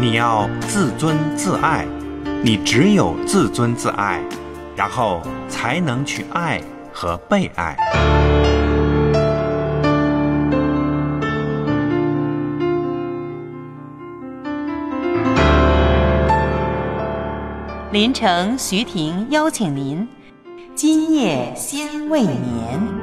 你要自尊自爱，你只有自尊自爱，然后才能去爱和被爱。林城、徐婷邀请您，今夜先未眠。